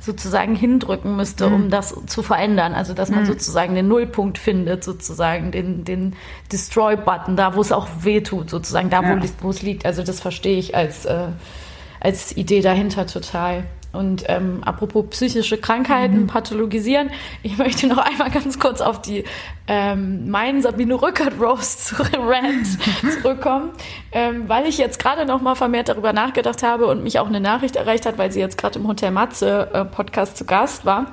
sozusagen hindrücken müsste, hm. um das zu verändern. Also dass man hm. sozusagen den Nullpunkt findet, sozusagen den, den Destroy-Button, da wo es auch weh tut, sozusagen da, ja. wo, es liegt. Also das verstehe ich als, äh, als Idee dahinter total. Und ähm, apropos psychische Krankheiten, mhm. pathologisieren, ich möchte noch einmal ganz kurz auf die ähm, meinen Sabine Rückert Roast Rant zurückkommen, ähm, weil ich jetzt gerade noch mal vermehrt darüber nachgedacht habe und mich auch eine Nachricht erreicht hat, weil sie jetzt gerade im Hotel Matze äh, Podcast zu Gast war,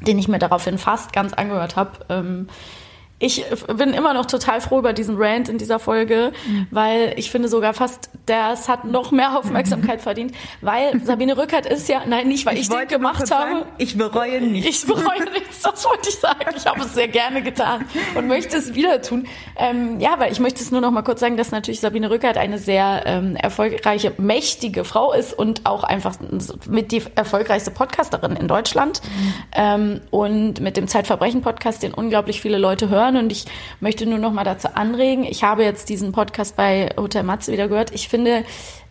den ich mir daraufhin fast ganz angehört habe. Ähm, ich bin immer noch total froh über diesen Rant in dieser Folge, mhm. weil ich finde sogar fast, das hat noch mehr Aufmerksamkeit mhm. verdient, weil Sabine Rückert ist ja, nein, nicht, weil ich, ich den gemacht habe. Sagen, ich bereue nichts. Ich bereue nichts, das wollte ich sagen. Ich habe es sehr gerne getan und möchte es wieder tun. Ähm, ja, weil ich möchte es nur noch mal kurz sagen, dass natürlich Sabine Rückert eine sehr ähm, erfolgreiche, mächtige Frau ist und auch einfach mit die erfolgreichste Podcasterin in Deutschland mhm. ähm, und mit dem Zeitverbrechen-Podcast, den unglaublich viele Leute hören hören. Und ich möchte nur noch mal dazu anregen. Ich habe jetzt diesen Podcast bei Hotel Matze wieder gehört. Ich finde,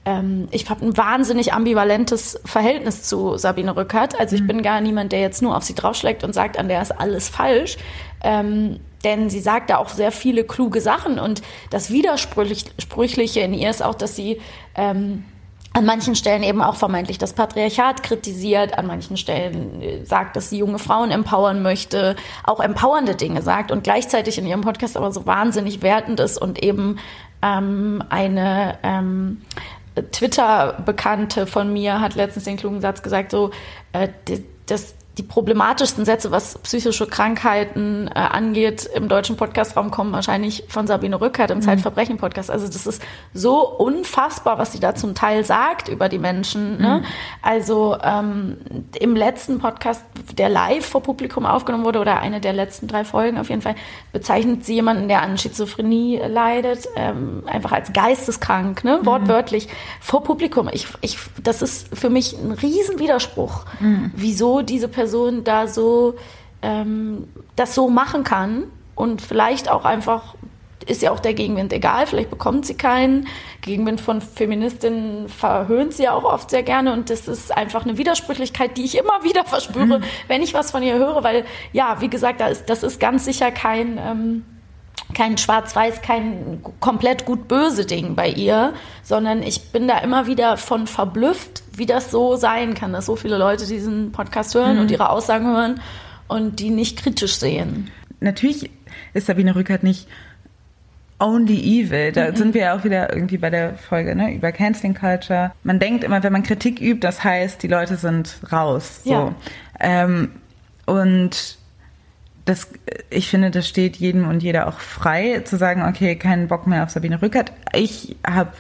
ähm, ich habe ein wahnsinnig ambivalentes Verhältnis zu Sabine Rückert. Also ich mhm. bin gar niemand, der jetzt nur auf sie draufschlägt und sagt, an der ist alles falsch. Ähm, denn sie sagt da auch sehr viele kluge Sachen und das Widersprüchliche in ihr ist auch, dass sie ähm, an manchen Stellen eben auch vermeintlich das Patriarchat kritisiert, an manchen Stellen äh, sagt, dass sie junge Frauen empowern möchte, auch empowernde Dinge sagt und gleichzeitig in ihrem Podcast aber so wahnsinnig wertend ist und eben ähm, eine ähm, Twitter-Bekannte von mir hat letztens den klugen Satz gesagt, so, äh, das, die problematischsten Sätze, was psychische Krankheiten äh, angeht, im deutschen Podcastraum kommen wahrscheinlich von Sabine Rückert im mhm. Zeitverbrechen-Podcast. Also das ist so unfassbar, was sie da zum Teil sagt über die Menschen. Ne? Mhm. Also ähm, im letzten Podcast, der live vor Publikum aufgenommen wurde, oder eine der letzten drei Folgen auf jeden Fall, bezeichnet sie jemanden, der an Schizophrenie leidet, ähm, einfach als geisteskrank, ne? Mhm. wortwörtlich, vor Publikum. Ich, ich, das ist für mich ein Riesenwiderspruch, mhm. wieso diese Person Person da so ähm, das so machen kann und vielleicht auch einfach ist ja auch der Gegenwind egal, vielleicht bekommt sie keinen. Gegenwind von Feministinnen verhöhnt sie ja auch oft sehr gerne und das ist einfach eine Widersprüchlichkeit, die ich immer wieder verspüre, mhm. wenn ich was von ihr höre, weil ja, wie gesagt, da ist, das ist ganz sicher kein ähm, kein Schwarz-Weiß, kein komplett gut-böse Ding bei ihr, sondern ich bin da immer wieder von verblüfft, wie das so sein kann, dass so viele Leute diesen Podcast hören mhm. und ihre Aussagen hören und die nicht kritisch sehen. Natürlich ist Sabine Rückert nicht only evil. Da mhm. sind wir ja auch wieder irgendwie bei der Folge ne, über Canceling Culture. Man denkt immer, wenn man Kritik übt, das heißt, die Leute sind raus. So. Ja. Ähm, und das, ich finde, das steht jedem und jeder auch frei, zu sagen, okay, keinen Bock mehr auf Sabine Rückert. Ich habe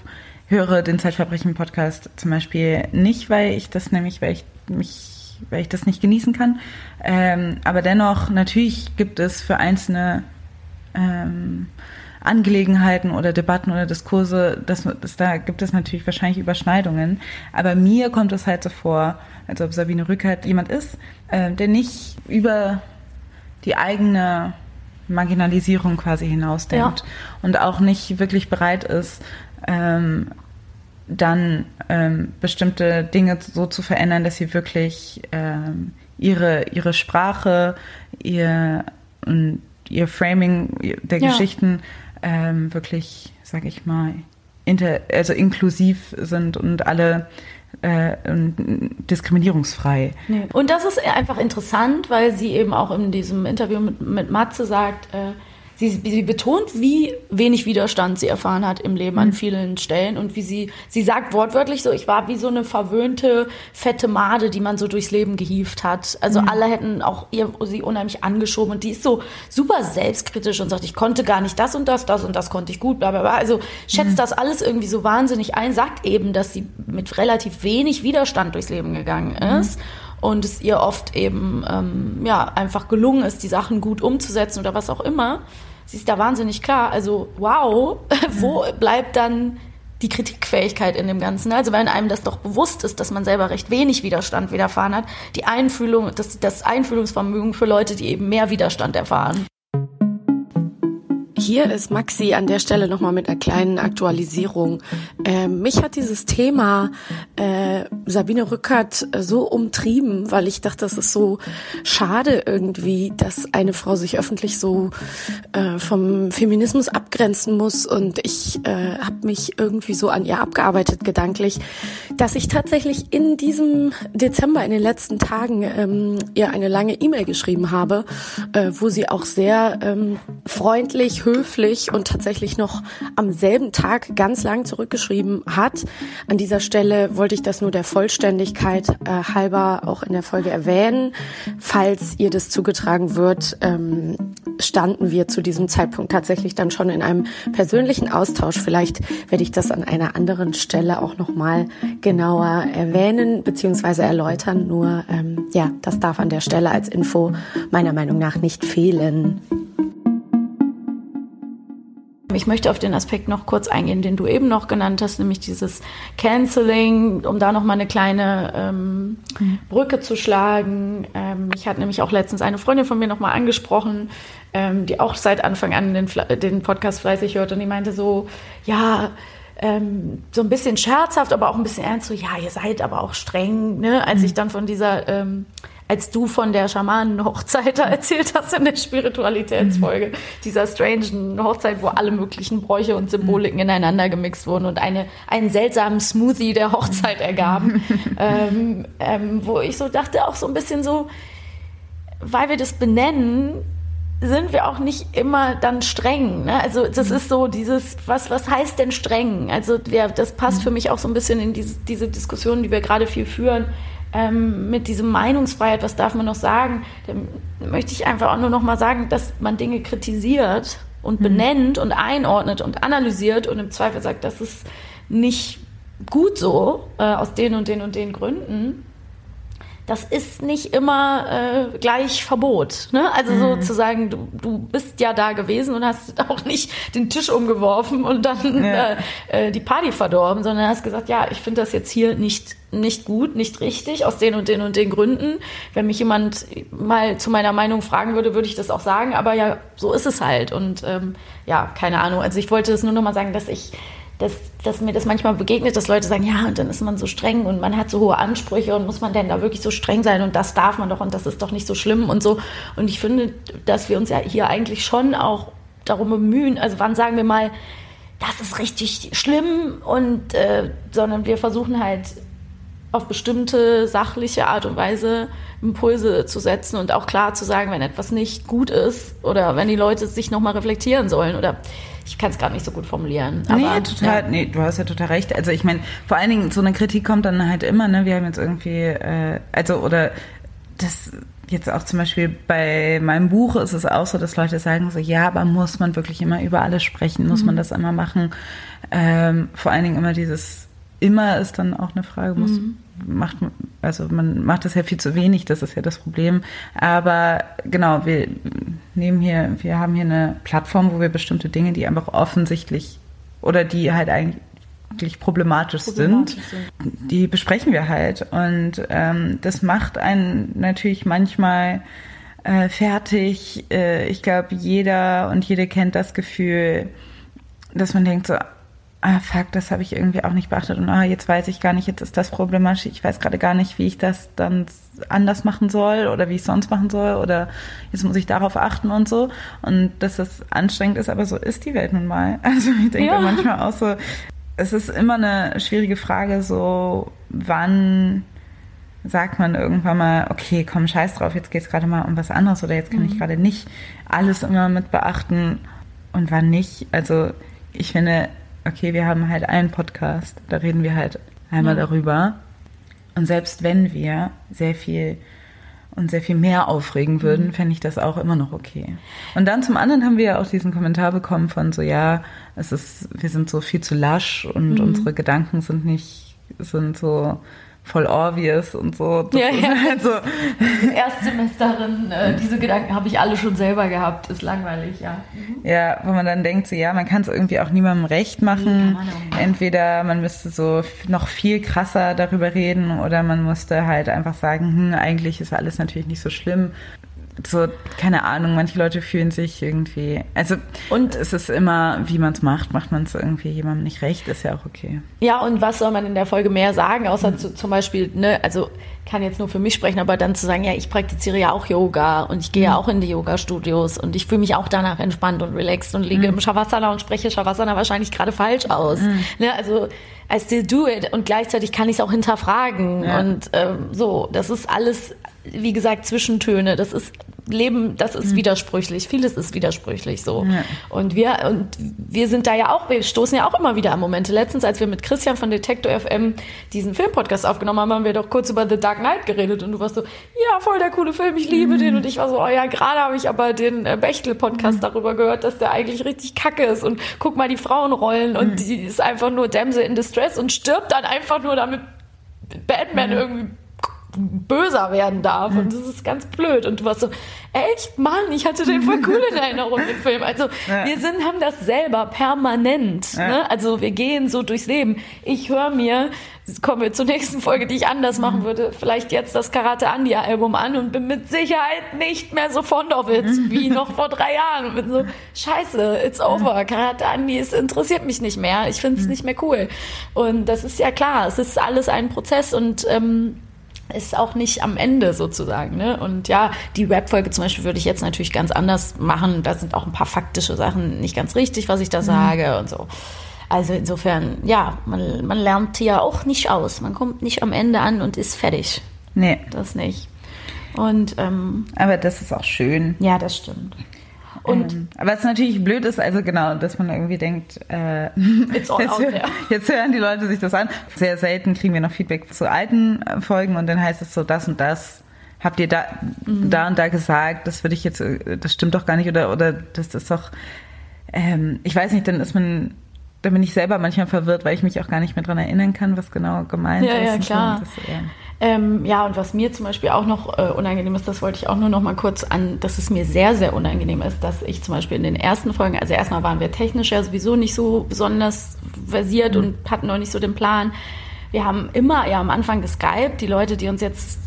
höre den Zeitverbrechen-Podcast zum Beispiel nicht, weil ich das nämlich, weil ich mich, weil ich das nicht genießen kann. Ähm, aber dennoch, natürlich gibt es für einzelne ähm, Angelegenheiten oder Debatten oder Diskurse, das, das, da gibt es natürlich wahrscheinlich Überschneidungen. Aber mir kommt es halt so vor, als ob Sabine Rückert jemand ist, äh, der nicht über die eigene Marginalisierung quasi hinausdenkt ja. und auch nicht wirklich bereit ist, ähm, dann ähm, bestimmte Dinge so zu verändern, dass sie wirklich ähm, ihre, ihre Sprache, ihr, ihr Framing der ja. Geschichten ähm, wirklich, sag ich mal, inter, also inklusiv sind und alle äh, diskriminierungsfrei. Nee. Und das ist einfach interessant, weil sie eben auch in diesem Interview mit, mit Matze sagt, äh, sie, sie betont, wie wenig Widerstand sie erfahren hat im Leben mhm. an vielen Stellen und wie sie, sie sagt wortwörtlich so, ich war wie so eine verwöhnte, fette Made, die man so durchs Leben gehievt hat. Also mhm. alle hätten auch ihr, sie unheimlich angeschoben und die ist so super selbstkritisch und sagt, ich konnte gar nicht das und das, das und das konnte ich gut, bla bla bla. Also schätzt mhm. das alles irgendwie so wahnsinnig ein, sagt eben, dass sie mit relativ wenig Widerstand durchs Leben gegangen mhm. ist und es ihr oft eben ähm, ja einfach gelungen ist, die Sachen gut umzusetzen oder was auch immer sie ist da wahnsinnig klar. Also wow, wo bleibt dann die Kritikfähigkeit in dem Ganzen? Also wenn einem das doch bewusst ist, dass man selber recht wenig Widerstand widerfahren hat, die Einfühlung, das, das Einfühlungsvermögen für Leute, die eben mehr Widerstand erfahren. Hier ist Maxi an der Stelle nochmal mit einer kleinen Aktualisierung. Äh, mich hat dieses Thema äh, Sabine Rückert so umtrieben, weil ich dachte, das ist so schade irgendwie, dass eine Frau sich öffentlich so äh, vom Feminismus abgrenzen muss. Und ich äh, habe mich irgendwie so an ihr abgearbeitet gedanklich, dass ich tatsächlich in diesem Dezember, in den letzten Tagen, ähm, ihr eine lange E-Mail geschrieben habe, äh, wo sie auch sehr ähm, freundlich, höflich und tatsächlich noch am selben Tag ganz lang zurückgeschrieben hat. An dieser Stelle wollte ich das nur der Vollständigkeit äh, halber auch in der Folge erwähnen. Falls ihr das zugetragen wird, ähm, standen wir zu diesem Zeitpunkt tatsächlich dann schon in einem persönlichen Austausch. Vielleicht werde ich das an einer anderen Stelle auch nochmal genauer erwähnen bzw. erläutern. Nur ähm, ja, das darf an der Stelle als Info meiner Meinung nach nicht fehlen. Ich möchte auf den Aspekt noch kurz eingehen, den du eben noch genannt hast, nämlich dieses Canceling, um da noch mal eine kleine ähm, mhm. Brücke zu schlagen. Ähm, ich hatte nämlich auch letztens eine Freundin von mir noch mal angesprochen, ähm, die auch seit Anfang an den, den Podcast fleißig hört und die meinte so, ja, ähm, so ein bisschen scherzhaft, aber auch ein bisschen ernst, so, ja, ihr seid aber auch streng, ne? Als mhm. ich dann von dieser, ähm, als du von der Schamanen-Hochzeit erzählt hast in der Spiritualitätsfolge, mhm. dieser strangen Hochzeit, wo alle möglichen Bräuche und Symboliken mhm. ineinander gemixt wurden und eine, einen seltsamen Smoothie der Hochzeit mhm. ergaben, ähm, ähm, wo ich so dachte, auch so ein bisschen so, weil wir das benennen, sind wir auch nicht immer dann streng. Ne? Also das mhm. ist so dieses, was, was heißt denn streng? Also ja, das passt mhm. für mich auch so ein bisschen in diese, diese Diskussion, die wir gerade viel führen, ähm, mit diesem Meinungsfreiheit, was darf man noch sagen? Da möchte ich einfach auch nur noch mal sagen, dass man Dinge kritisiert und mhm. benennt und einordnet und analysiert und im Zweifel sagt, das ist nicht gut so, äh, aus den und den und den Gründen das ist nicht immer äh, gleich Verbot. Ne? Also mhm. sozusagen, du, du bist ja da gewesen und hast auch nicht den Tisch umgeworfen und dann ja. äh, äh die Party verdorben, sondern hast gesagt, ja, ich finde das jetzt hier nicht nicht gut, nicht richtig, aus den und den und den Gründen. Wenn mich jemand mal zu meiner Meinung fragen würde, würde ich das auch sagen, aber ja, so ist es halt. Und ähm, ja, keine Ahnung. Also ich wollte das nur noch mal sagen, dass ich dass, dass mir das manchmal begegnet, dass Leute sagen, ja, und dann ist man so streng und man hat so hohe Ansprüche und muss man denn da wirklich so streng sein und das darf man doch und das ist doch nicht so schlimm und so. Und ich finde, dass wir uns ja hier eigentlich schon auch darum bemühen, also wann sagen wir mal, das ist richtig schlimm und äh, sondern wir versuchen halt auf bestimmte sachliche Art und Weise Impulse zu setzen und auch klar zu sagen, wenn etwas nicht gut ist oder wenn die Leute sich nochmal reflektieren sollen oder ich kann es gerade nicht so gut formulieren. Aber, nee, total, ja. nee, du hast ja total recht. Also ich meine, vor allen Dingen, so eine Kritik kommt dann halt immer, ne, wir haben jetzt irgendwie, äh, also, oder das jetzt auch zum Beispiel bei meinem Buch ist es auch so, dass Leute sagen so, ja, aber muss man wirklich immer über alles sprechen? Muss mhm. man das immer machen? Ähm, vor allen Dingen immer dieses, immer ist dann auch eine Frage, muss, mhm macht, also man macht das ja viel zu wenig, das ist ja das Problem. Aber genau, wir nehmen hier, wir haben hier eine Plattform, wo wir bestimmte Dinge, die einfach offensichtlich oder die halt eigentlich problematisch, problematisch sind, sind, die besprechen wir halt. Und ähm, das macht einen natürlich manchmal äh, fertig. Äh, ich glaube, jeder und jede kennt das Gefühl, dass man denkt so, ah fuck, das habe ich irgendwie auch nicht beachtet und ah, jetzt weiß ich gar nicht, jetzt ist das problematisch, ich weiß gerade gar nicht, wie ich das dann anders machen soll oder wie ich sonst machen soll oder jetzt muss ich darauf achten und so und dass das anstrengend ist, aber so ist die Welt nun mal. Also ich denke ja. manchmal auch so, es ist immer eine schwierige Frage, so wann sagt man irgendwann mal, okay, komm, scheiß drauf, jetzt geht es gerade mal um was anderes oder jetzt kann mhm. ich gerade nicht alles immer mit beachten und wann nicht. Also ich finde, okay, wir haben halt einen Podcast, da reden wir halt einmal ja. darüber. Und selbst wenn wir sehr viel und sehr viel mehr aufregen würden, mhm. fände ich das auch immer noch okay. Und dann zum anderen haben wir ja auch diesen Kommentar bekommen von so, ja, es ist, wir sind so viel zu lasch und mhm. unsere Gedanken sind nicht, sind so voll obvious und so. Das ja, ja. Halt so. Erstsemesterin, äh, diese Gedanken habe ich alle schon selber gehabt, ist langweilig, ja. Mhm. Ja, wo man dann denkt, so ja, man kann es irgendwie auch niemandem recht machen. Man Entweder man müsste so noch viel krasser darüber reden oder man musste halt einfach sagen, hm, eigentlich ist alles natürlich nicht so schlimm so, keine Ahnung, manche Leute fühlen sich irgendwie, also und es ist immer, wie man es macht, macht man es irgendwie jemandem nicht recht, ist ja auch okay. Ja, und was soll man in der Folge mehr sagen, außer mhm. zu, zum Beispiel, ne, also kann jetzt nur für mich sprechen, aber dann zu sagen, ja, ich praktiziere ja auch Yoga und ich gehe ja mhm. auch in die Yoga-Studios und ich fühle mich auch danach entspannt und relaxed und liege mhm. im Shavasana und spreche Shavasana wahrscheinlich gerade falsch aus. Mhm. Ne, also I still do it und gleichzeitig kann ich es auch hinterfragen ja. und ähm, so, das ist alles wie gesagt, Zwischentöne. Das ist Leben, das ist mhm. widersprüchlich. Vieles ist widersprüchlich so. Ja. Und wir, und wir sind da ja auch, wir stoßen ja auch immer wieder an Momente. Letztens, als wir mit Christian von Detektor FM diesen Filmpodcast aufgenommen haben, haben wir doch kurz über The Dark Knight geredet und du warst so, ja, voll der coole Film, ich liebe mhm. den. Und ich war so, oh ja, gerade habe ich aber den äh, Bechtel-Podcast mhm. darüber gehört, dass der eigentlich richtig kacke ist. Und guck mal die Frauenrollen und mhm. die ist einfach nur Damsel in Distress und stirbt dann einfach nur damit Batman irgendwie böser werden darf. Und das ist ganz blöd. Und du warst so, echt, Mann, ich hatte den voll cool in Erinnerung, den Film. Also ja. wir sind, haben das selber permanent. Ja. Ne? Also wir gehen so durchs Leben. Ich höre mir, kommen wir zur nächsten Folge, die ich anders machen mhm. würde, vielleicht jetzt das Karate Andy Album an und bin mit Sicherheit nicht mehr so fond of it wie noch vor drei Jahren. Und bin so, scheiße, it's over. Karate Andy, es interessiert mich nicht mehr. Ich finde es mhm. nicht mehr cool. Und das ist ja klar, es ist alles ein Prozess und ähm, ist auch nicht am Ende sozusagen. Ne? Und ja, die Rap-Folge zum Beispiel würde ich jetzt natürlich ganz anders machen. Da sind auch ein paar faktische Sachen nicht ganz richtig, was ich da mhm. sage und so. Also insofern, ja, man, man lernt hier auch nicht aus. Man kommt nicht am Ende an und ist fertig. Nee. Das nicht. Und, ähm, Aber das ist auch schön. Ja, das stimmt. Und ähm, aber es natürlich blöd ist, also genau, dass man irgendwie denkt, äh, jetzt, there. jetzt, hören die Leute sich das an. Sehr selten kriegen wir noch Feedback zu alten äh, Folgen und dann heißt es so, das und das habt ihr da, mhm. da und da gesagt, das würde ich jetzt, äh, das stimmt doch gar nicht oder, oder das ist doch, ähm, ich weiß nicht, dann ist man, dann bin ich selber manchmal verwirrt, weil ich mich auch gar nicht mehr dran erinnern kann, was genau gemeint ja, ist. Ja, klar. Das, ja. Ähm, ja, und was mir zum Beispiel auch noch äh, unangenehm ist, das wollte ich auch nur noch mal kurz an, dass es mir sehr, sehr unangenehm ist, dass ich zum Beispiel in den ersten Folgen, also erstmal waren wir technisch ja sowieso nicht so besonders versiert mhm. und hatten noch nicht so den Plan. Wir haben immer ja am Anfang geskypt. Die Leute, die uns jetzt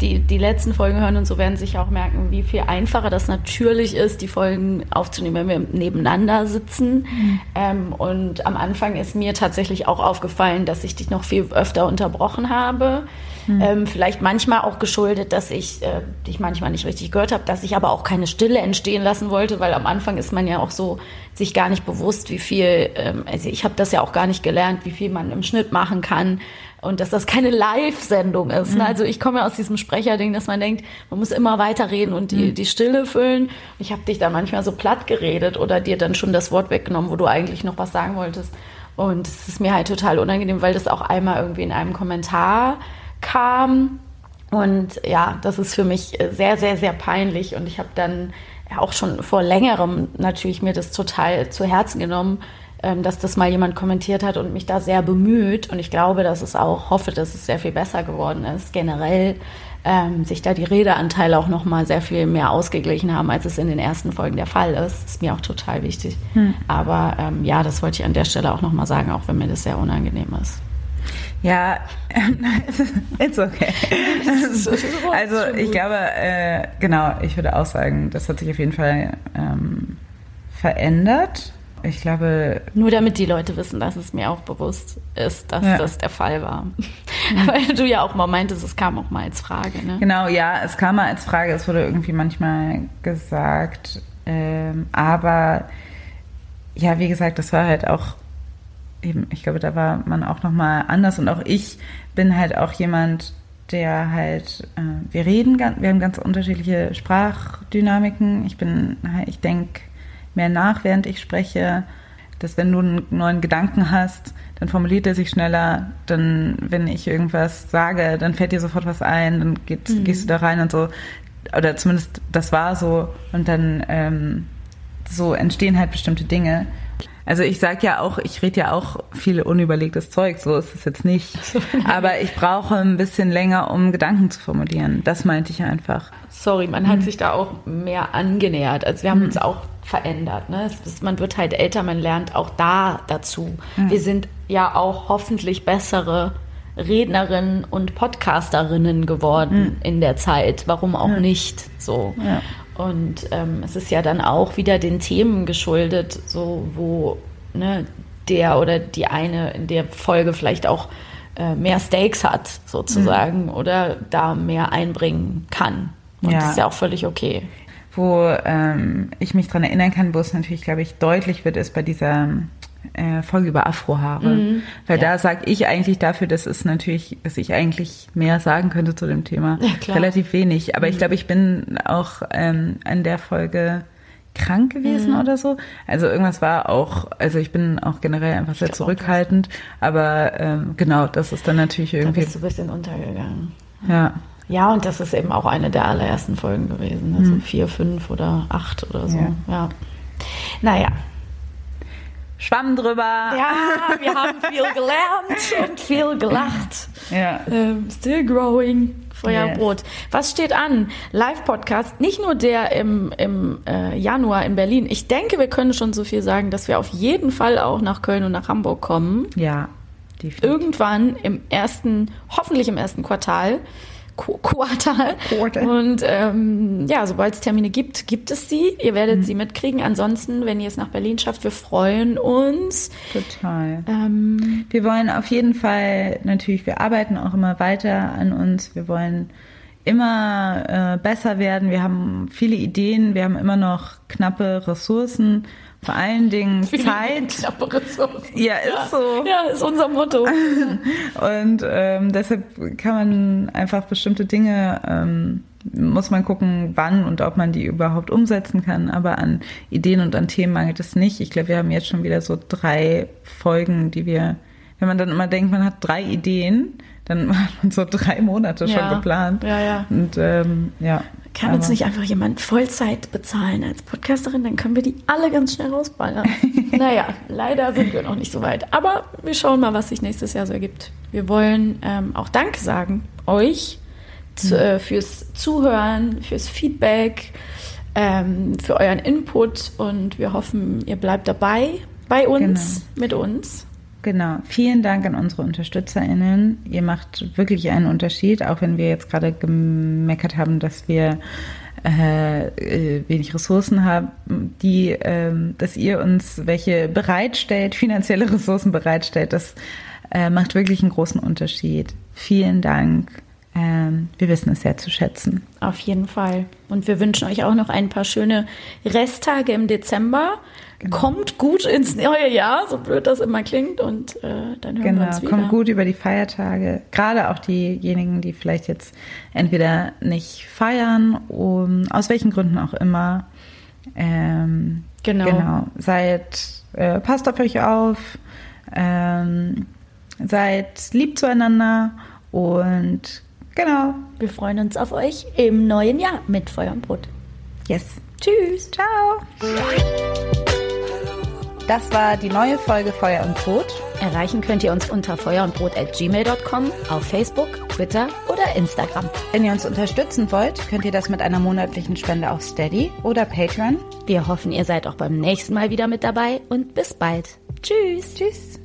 die, die letzten Folgen hören und so werden sich auch merken, wie viel einfacher das natürlich ist, die Folgen aufzunehmen, wenn wir nebeneinander sitzen. Mhm. Ähm, und am Anfang ist mir tatsächlich auch aufgefallen, dass ich dich noch viel öfter unterbrochen habe. Mhm. Ähm, vielleicht manchmal auch geschuldet, dass ich äh, dich manchmal nicht richtig gehört habe, dass ich aber auch keine Stille entstehen lassen wollte, weil am Anfang ist man ja auch so sich gar nicht bewusst, wie viel, ähm, also ich habe das ja auch gar nicht gelernt, wie viel man im Schnitt machen kann und dass das keine Live-Sendung ist. Ne? Mhm. Also ich komme ja aus diesem Sprecherding, dass man denkt, man muss immer weiterreden und die, mhm. die Stille füllen. Ich habe dich da manchmal so platt geredet oder dir dann schon das Wort weggenommen, wo du eigentlich noch was sagen wolltest. Und es ist mir halt total unangenehm, weil das auch einmal irgendwie in einem Kommentar kam. Und ja, das ist für mich sehr, sehr, sehr peinlich. Und ich habe dann auch schon vor längerem natürlich mir das total zu Herzen genommen, ähm, dass das mal jemand kommentiert hat und mich da sehr bemüht. Und ich glaube, dass es auch, hoffe, dass es sehr viel besser geworden ist. Generell ähm, sich da die Redeanteile auch noch mal sehr viel mehr ausgeglichen haben, als es in den ersten Folgen der Fall ist. Ist mir auch total wichtig. Hm. Aber ähm, ja, das wollte ich an der Stelle auch noch mal sagen, auch wenn mir das sehr unangenehm ist. Ja, it's okay. also ich glaube, äh, genau, ich würde auch sagen, das hat sich auf jeden Fall ähm, verändert. Ich glaube. Nur damit die Leute wissen, dass es mir auch bewusst ist, dass ja. das der Fall war. Mhm. Weil du ja auch mal meintest, es kam auch mal als Frage, ne? Genau, ja, es kam mal als Frage. Es wurde irgendwie manchmal gesagt. Ähm, aber ja, wie gesagt, das war halt auch eben, ich glaube, da war man auch nochmal anders. Und auch ich bin halt auch jemand, der halt, äh, wir reden, wir haben ganz unterschiedliche Sprachdynamiken. Ich bin, ich denke mehr nach, während ich spreche. Dass wenn du einen neuen Gedanken hast, dann formuliert er sich schneller. Dann, wenn ich irgendwas sage, dann fällt dir sofort was ein, dann geht, mhm. gehst du da rein und so. Oder zumindest das war so. Und dann ähm, so entstehen halt bestimmte Dinge. Also ich sage ja auch, ich rede ja auch viel unüberlegtes Zeug, so ist es jetzt nicht. Aber ich brauche ein bisschen länger, um Gedanken zu formulieren. Das meinte ich einfach. Sorry, man hat mhm. sich da auch mehr angenähert. Also wir haben mhm. uns auch verändert. Ne? Ist, man wird halt älter, man lernt auch da dazu. Mhm. Wir sind ja auch hoffentlich bessere Rednerinnen und Podcasterinnen geworden mhm. in der Zeit. Warum auch nicht so? Ja. Und ähm, es ist ja dann auch wieder den Themen geschuldet, so wo ne, der oder die eine in der Folge vielleicht auch äh, mehr Stakes hat, sozusagen, mhm. oder da mehr einbringen kann. Und ja. das ist ja auch völlig okay. Wo ähm, ich mich daran erinnern kann, wo es natürlich, glaube ich, deutlich wird, ist bei dieser äh, Folge über Afrohaare. Mhm. Weil ja. da sage ich eigentlich dafür, dass es natürlich, dass ich eigentlich mehr sagen könnte zu dem Thema. Ja, Relativ wenig. Aber mhm. ich glaube, ich bin auch ähm, in der Folge krank gewesen mhm. oder so. Also irgendwas war auch, also ich bin auch generell einfach sehr zurückhaltend. Aber ähm, genau, das ist dann natürlich irgendwie. Da bist du ein bisschen untergegangen. Ja. Ja, und das ist eben auch eine der allerersten Folgen gewesen. Also mhm. vier, fünf oder acht oder so. Ja. ja. Naja, Schwamm drüber. Ja, wir haben viel gelernt und viel gelacht. Ja. Ähm, still growing. Feuer yes. Was steht an? Live-Podcast, nicht nur der im, im äh, Januar in Berlin. Ich denke, wir können schon so viel sagen, dass wir auf jeden Fall auch nach Köln und nach Hamburg kommen. Ja, definitiv. Irgendwann im ersten, hoffentlich im ersten Quartal. Quartal. Quartal. Und ähm, ja, sobald es Termine gibt, gibt es sie. Ihr werdet mhm. sie mitkriegen. Ansonsten, wenn ihr es nach Berlin schafft, wir freuen uns. Total. Ähm, wir wollen auf jeden Fall natürlich, wir arbeiten auch immer weiter an uns. Wir wollen immer äh, besser werden. Wir haben viele Ideen. Wir haben immer noch knappe Ressourcen vor allen Dingen Zeit. Knappe Ressourcen. Ja, ist so. Ja, ist unser Motto. Und ähm, deshalb kann man einfach bestimmte Dinge, ähm, muss man gucken, wann und ob man die überhaupt umsetzen kann. Aber an Ideen und an Themen mangelt es nicht. Ich glaube, wir haben jetzt schon wieder so drei Folgen, die wir, wenn man dann immer denkt, man hat drei Ideen, dann hat man so drei Monate ja. schon geplant. Ja, ja. Und ähm, ja. Kann uns nicht einfach jemand Vollzeit bezahlen als Podcasterin, dann können wir die alle ganz schnell rausballern. naja, leider sind wir noch nicht so weit. Aber wir schauen mal, was sich nächstes Jahr so ergibt. Wir wollen ähm, auch Danke sagen euch zu, mhm. äh, fürs Zuhören, fürs Feedback, ähm, für euren Input und wir hoffen, ihr bleibt dabei bei uns, genau. mit uns. Genau. Vielen Dank an unsere UnterstützerInnen. Ihr macht wirklich einen Unterschied, auch wenn wir jetzt gerade gemeckert haben, dass wir äh, äh, wenig Ressourcen haben, die, äh, dass ihr uns welche bereitstellt, finanzielle Ressourcen bereitstellt. Das äh, macht wirklich einen großen Unterschied. Vielen Dank. Ähm, wir wissen es sehr zu schätzen. Auf jeden Fall. Und wir wünschen euch auch noch ein paar schöne Resttage im Dezember. Genau. Kommt gut ins neue Jahr, so blöd das immer klingt, und äh, dann hören genau, wir uns wieder. Kommt gut über die Feiertage. Gerade auch diejenigen, die vielleicht jetzt entweder nicht feiern, um, aus welchen Gründen auch immer. Ähm, genau. genau. Seid, äh, passt auf euch auf, ähm, seid lieb zueinander und genau. Wir freuen uns auf euch im neuen Jahr mit Feuer und Brot. Yes. Tschüss. Ciao. Das war die neue Folge Feuer und Brot. Erreichen könnt ihr uns unter feuerundbrot.gmail.com, auf Facebook, Twitter oder Instagram. Wenn ihr uns unterstützen wollt, könnt ihr das mit einer monatlichen Spende auf Steady oder Patreon. Wir hoffen, ihr seid auch beim nächsten Mal wieder mit dabei und bis bald. Tschüss. Tschüss.